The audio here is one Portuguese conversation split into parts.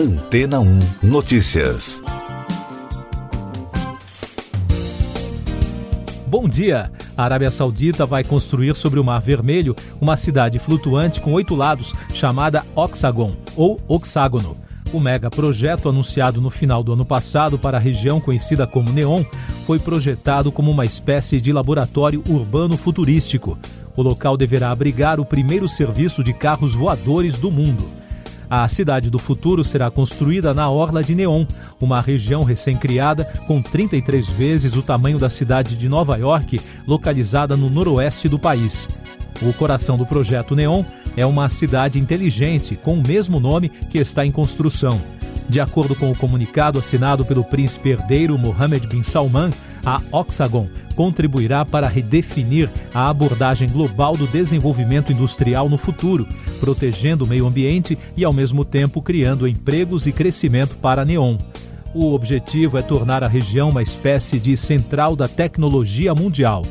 Antena 1 Notícias. Bom dia! A Arábia Saudita vai construir sobre o Mar Vermelho uma cidade flutuante com oito lados, chamada Oxagon, ou Oxágono. O mega projeto, anunciado no final do ano passado para a região conhecida como Neon, foi projetado como uma espécie de laboratório urbano futurístico. O local deverá abrigar o primeiro serviço de carros voadores do mundo. A cidade do futuro será construída na Orla de Neon, uma região recém-criada com 33 vezes o tamanho da cidade de Nova York, localizada no noroeste do país. O coração do projeto Neon é uma cidade inteligente com o mesmo nome que está em construção. De acordo com o comunicado assinado pelo príncipe herdeiro Mohammed bin Salman, a Oxagon contribuirá para redefinir a abordagem global do desenvolvimento industrial no futuro, protegendo o meio ambiente e, ao mesmo tempo, criando empregos e crescimento para a Neon. O objetivo é tornar a região uma espécie de central da tecnologia mundial.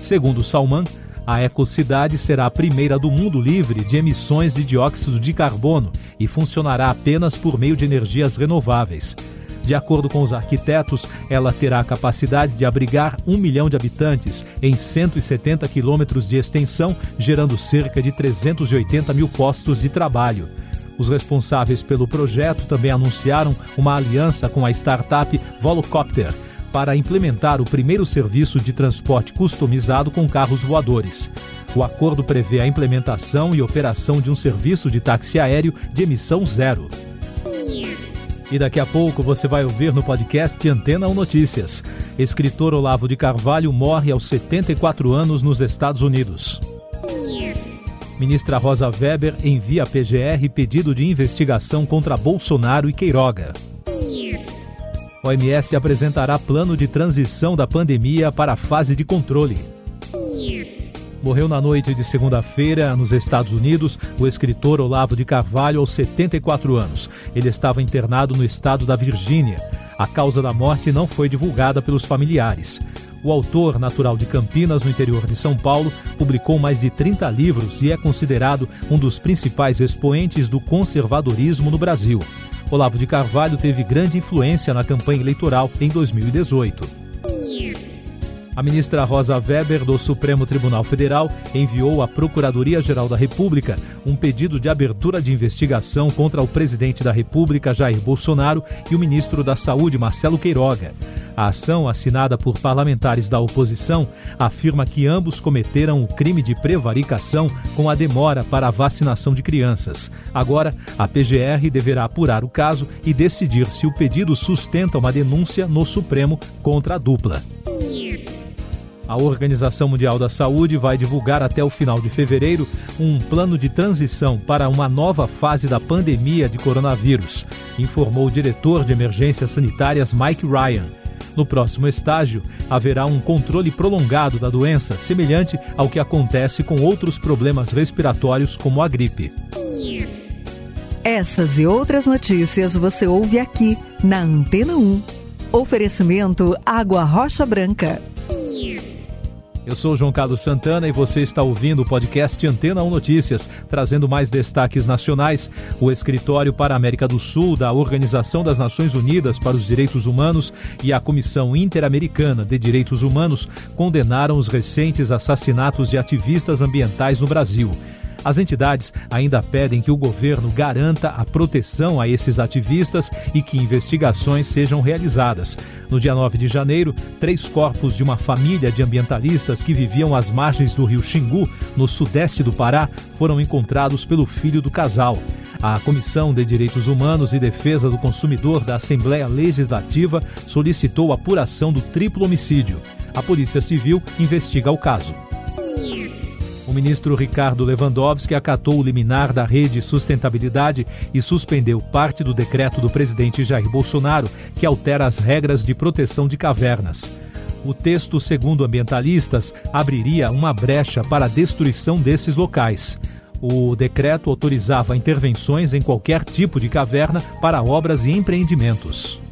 Segundo Salman, a ecocidade será a primeira do mundo livre de emissões de dióxido de carbono e funcionará apenas por meio de energias renováveis. De acordo com os arquitetos, ela terá a capacidade de abrigar um milhão de habitantes em 170 quilômetros de extensão, gerando cerca de 380 mil postos de trabalho. Os responsáveis pelo projeto também anunciaram uma aliança com a startup Volocopter para implementar o primeiro serviço de transporte customizado com carros voadores. O acordo prevê a implementação e operação de um serviço de táxi aéreo de emissão zero. E daqui a pouco você vai ouvir no podcast Antena 1 Notícias. Escritor Olavo de Carvalho morre aos 74 anos nos Estados Unidos. Ministra Rosa Weber envia à PGR pedido de investigação contra Bolsonaro e Queiroga. OMS apresentará plano de transição da pandemia para a fase de controle morreu na noite de segunda-feira nos Estados Unidos o escritor Olavo de Carvalho, aos 74 anos. Ele estava internado no estado da Virgínia. A causa da morte não foi divulgada pelos familiares. O autor, natural de Campinas, no interior de São Paulo, publicou mais de 30 livros e é considerado um dos principais expoentes do conservadorismo no Brasil. Olavo de Carvalho teve grande influência na campanha eleitoral em 2018. A ministra Rosa Weber, do Supremo Tribunal Federal, enviou à Procuradoria-Geral da República um pedido de abertura de investigação contra o presidente da República, Jair Bolsonaro, e o ministro da Saúde, Marcelo Queiroga. A ação, assinada por parlamentares da oposição, afirma que ambos cometeram o crime de prevaricação com a demora para a vacinação de crianças. Agora, a PGR deverá apurar o caso e decidir se o pedido sustenta uma denúncia no Supremo contra a dupla. A Organização Mundial da Saúde vai divulgar até o final de fevereiro um plano de transição para uma nova fase da pandemia de coronavírus, informou o diretor de emergências sanitárias Mike Ryan. No próximo estágio, haverá um controle prolongado da doença, semelhante ao que acontece com outros problemas respiratórios, como a gripe. Essas e outras notícias você ouve aqui na Antena 1. Oferecimento Água Rocha Branca. Eu sou João Carlos Santana e você está ouvindo o podcast Antena 1 Notícias, trazendo mais destaques nacionais. O Escritório para a América do Sul da Organização das Nações Unidas para os Direitos Humanos e a Comissão Interamericana de Direitos Humanos condenaram os recentes assassinatos de ativistas ambientais no Brasil. As entidades ainda pedem que o governo garanta a proteção a esses ativistas e que investigações sejam realizadas. No dia 9 de janeiro, três corpos de uma família de ambientalistas que viviam às margens do rio Xingu, no sudeste do Pará, foram encontrados pelo filho do casal. A Comissão de Direitos Humanos e Defesa do Consumidor da Assembleia Legislativa solicitou a apuração do triplo homicídio. A Polícia Civil investiga o caso. O ministro Ricardo Lewandowski acatou o liminar da Rede Sustentabilidade e suspendeu parte do decreto do presidente Jair Bolsonaro que altera as regras de proteção de cavernas. O texto, segundo ambientalistas, abriria uma brecha para a destruição desses locais. O decreto autorizava intervenções em qualquer tipo de caverna para obras e empreendimentos.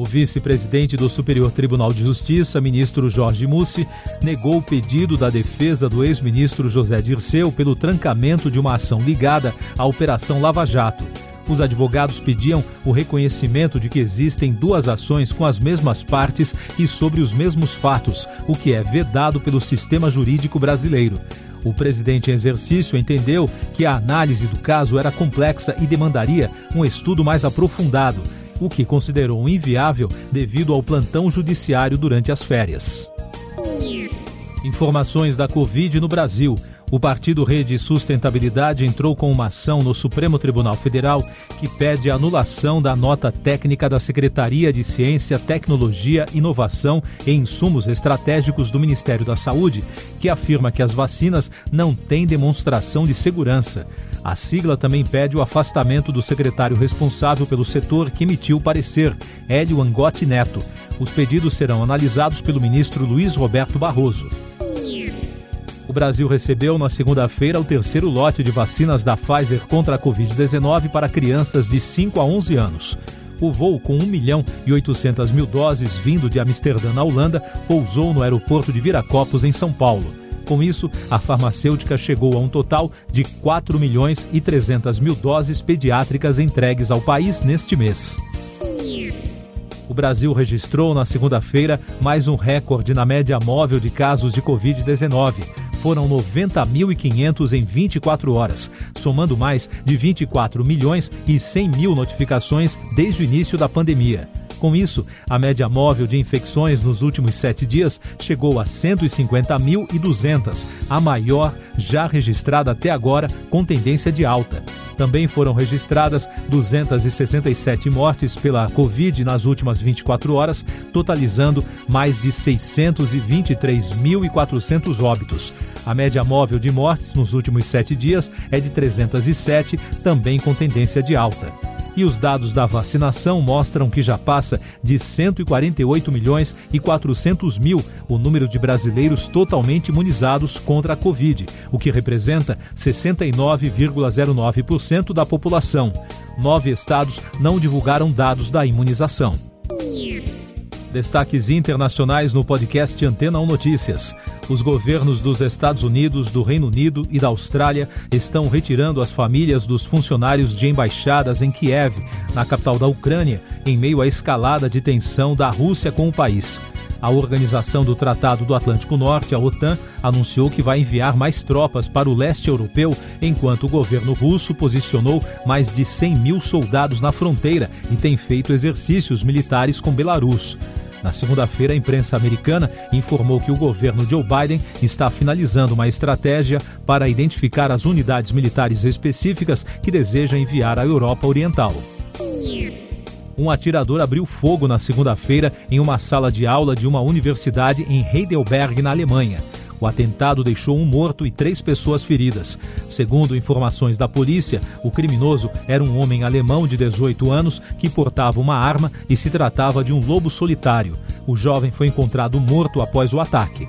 O vice-presidente do Superior Tribunal de Justiça, ministro Jorge Mussi, negou o pedido da defesa do ex-ministro José Dirceu pelo trancamento de uma ação ligada à Operação Lava Jato. Os advogados pediam o reconhecimento de que existem duas ações com as mesmas partes e sobre os mesmos fatos, o que é vedado pelo sistema jurídico brasileiro. O presidente em exercício entendeu que a análise do caso era complexa e demandaria um estudo mais aprofundado, o que considerou inviável devido ao plantão judiciário durante as férias. Informações da Covid no Brasil. O partido Rede Sustentabilidade entrou com uma ação no Supremo Tribunal Federal que pede a anulação da nota técnica da Secretaria de Ciência, Tecnologia, Inovação e Insumos Estratégicos do Ministério da Saúde, que afirma que as vacinas não têm demonstração de segurança. A sigla também pede o afastamento do secretário responsável pelo setor que emitiu o parecer, Hélio Angotti Neto. Os pedidos serão analisados pelo ministro Luiz Roberto Barroso. O Brasil recebeu na segunda-feira o terceiro lote de vacinas da Pfizer contra a Covid-19 para crianças de 5 a 11 anos. O voo com 1 milhão e 800 mil doses vindo de Amsterdã, na Holanda, pousou no aeroporto de Viracopos, em São Paulo. Com isso, a farmacêutica chegou a um total de 4 milhões e 300 mil doses pediátricas entregues ao país neste mês. O Brasil registrou na segunda-feira mais um recorde na média móvel de casos de Covid-19 foram 90.500 em 24 horas, somando mais de 24 milhões e 100 mil notificações desde o início da pandemia. Com isso, a média móvel de infecções nos últimos sete dias chegou a 150.200, a maior já registrada até agora, com tendência de alta. Também foram registradas 267 mortes pela Covid nas últimas 24 horas, totalizando mais de 623.400 óbitos. A média móvel de mortes nos últimos sete dias é de 307, também com tendência de alta. E os dados da vacinação mostram que já passa de 148 milhões e 400 mil o número de brasileiros totalmente imunizados contra a Covid, o que representa 69,09% da população. Nove estados não divulgaram dados da imunização. Destaques internacionais no podcast Antena 1 Notícias. Os governos dos Estados Unidos, do Reino Unido e da Austrália estão retirando as famílias dos funcionários de embaixadas em Kiev, na capital da Ucrânia, em meio à escalada de tensão da Rússia com o país. A Organização do Tratado do Atlântico Norte, a OTAN, anunciou que vai enviar mais tropas para o leste europeu, enquanto o governo russo posicionou mais de 100 mil soldados na fronteira e tem feito exercícios militares com Belarus. Na segunda-feira, a imprensa americana informou que o governo Joe Biden está finalizando uma estratégia para identificar as unidades militares específicas que deseja enviar à Europa Oriental. Um atirador abriu fogo na segunda-feira em uma sala de aula de uma universidade em Heidelberg, na Alemanha. O atentado deixou um morto e três pessoas feridas. Segundo informações da polícia, o criminoso era um homem alemão de 18 anos que portava uma arma e se tratava de um lobo solitário. O jovem foi encontrado morto após o ataque.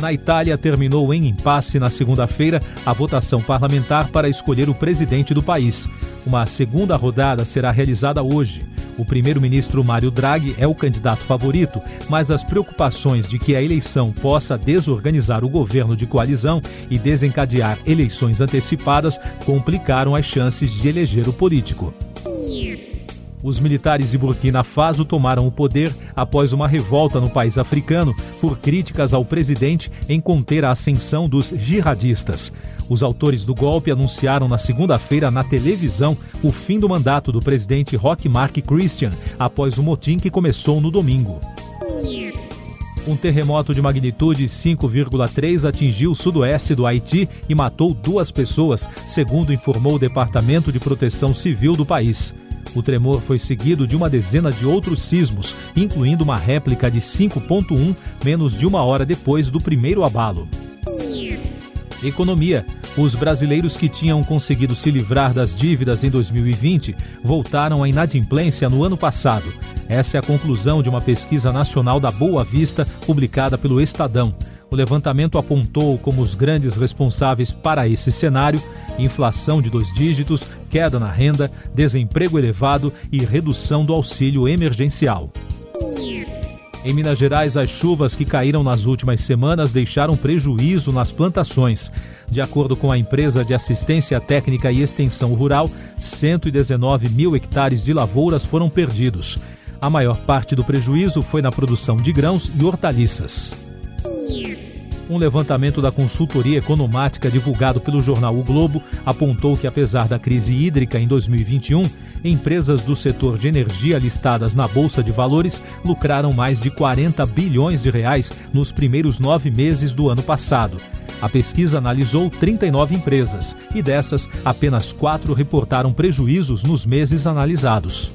Na Itália, terminou em impasse na segunda-feira a votação parlamentar para escolher o presidente do país. Uma segunda rodada será realizada hoje. O primeiro-ministro Mário Draghi é o candidato favorito, mas as preocupações de que a eleição possa desorganizar o governo de coalizão e desencadear eleições antecipadas complicaram as chances de eleger o político. Os militares de Burkina Faso tomaram o poder após uma revolta no país africano por críticas ao presidente em conter a ascensão dos jihadistas. Os autores do golpe anunciaram na segunda-feira na televisão o fim do mandato do presidente Roch Mark Christian após o motim que começou no domingo. Um terremoto de magnitude 5,3 atingiu o sudoeste do Haiti e matou duas pessoas, segundo informou o Departamento de Proteção Civil do país. O tremor foi seguido de uma dezena de outros sismos, incluindo uma réplica de 5,1 menos de uma hora depois do primeiro abalo. Economia. Os brasileiros que tinham conseguido se livrar das dívidas em 2020 voltaram à inadimplência no ano passado. Essa é a conclusão de uma pesquisa nacional da Boa Vista, publicada pelo Estadão. O levantamento apontou como os grandes responsáveis para esse cenário inflação de dois dígitos, queda na renda, desemprego elevado e redução do auxílio emergencial. Em Minas Gerais, as chuvas que caíram nas últimas semanas deixaram prejuízo nas plantações. De acordo com a empresa de assistência técnica e extensão rural, 119 mil hectares de lavouras foram perdidos. A maior parte do prejuízo foi na produção de grãos e hortaliças. Um levantamento da consultoria economática divulgado pelo jornal O Globo apontou que, apesar da crise hídrica em 2021, empresas do setor de energia listadas na Bolsa de Valores lucraram mais de 40 bilhões de reais nos primeiros nove meses do ano passado. A pesquisa analisou 39 empresas e dessas, apenas quatro reportaram prejuízos nos meses analisados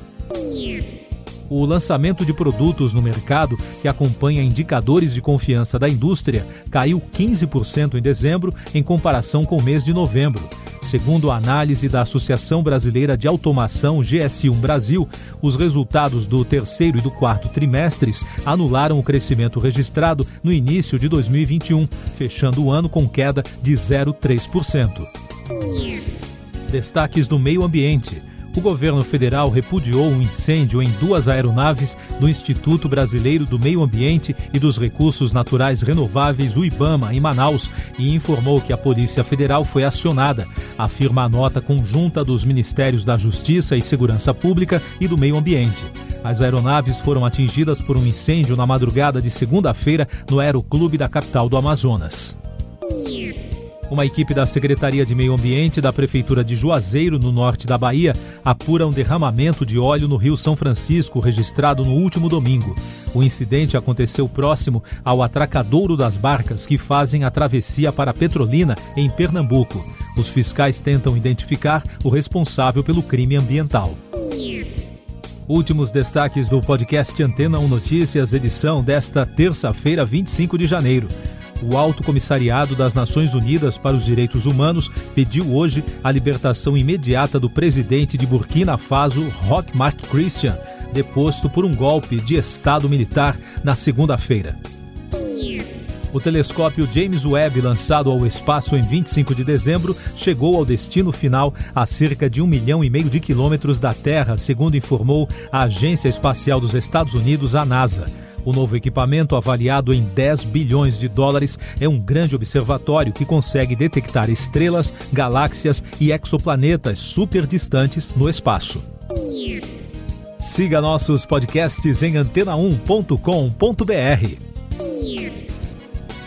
o lançamento de produtos no mercado, que acompanha indicadores de confiança da indústria, caiu 15% em dezembro em comparação com o mês de novembro. Segundo a análise da Associação Brasileira de Automação GS1 Brasil, os resultados do terceiro e do quarto trimestres anularam o crescimento registrado no início de 2021, fechando o ano com queda de 0,3%. Destaques do meio ambiente o governo federal repudiou um incêndio em duas aeronaves do Instituto Brasileiro do Meio Ambiente e dos Recursos Naturais Renováveis, o IBAMA, em Manaus, e informou que a Polícia Federal foi acionada, afirma a nota conjunta dos Ministérios da Justiça e Segurança Pública e do Meio Ambiente. As aeronaves foram atingidas por um incêndio na madrugada de segunda-feira no Aeroclube da capital do Amazonas. Uma equipe da Secretaria de Meio Ambiente da Prefeitura de Juazeiro, no norte da Bahia, apura um derramamento de óleo no Rio São Francisco, registrado no último domingo. O incidente aconteceu próximo ao atracadouro das barcas que fazem a travessia para Petrolina, em Pernambuco. Os fiscais tentam identificar o responsável pelo crime ambiental. Últimos destaques do podcast Antena 1 Notícias, edição desta terça-feira, 25 de janeiro o Alto Comissariado das Nações Unidas para os Direitos Humanos pediu hoje a libertação imediata do presidente de Burkina Faso, Roch Marc Christian, deposto por um golpe de Estado militar na segunda-feira. O telescópio James Webb, lançado ao espaço em 25 de dezembro, chegou ao destino final a cerca de um milhão e meio de quilômetros da Terra, segundo informou a Agência Espacial dos Estados Unidos, a NASA. O novo equipamento, avaliado em 10 bilhões de dólares, é um grande observatório que consegue detectar estrelas, galáxias e exoplanetas super distantes no espaço. Siga nossos podcasts em antena1.com.br.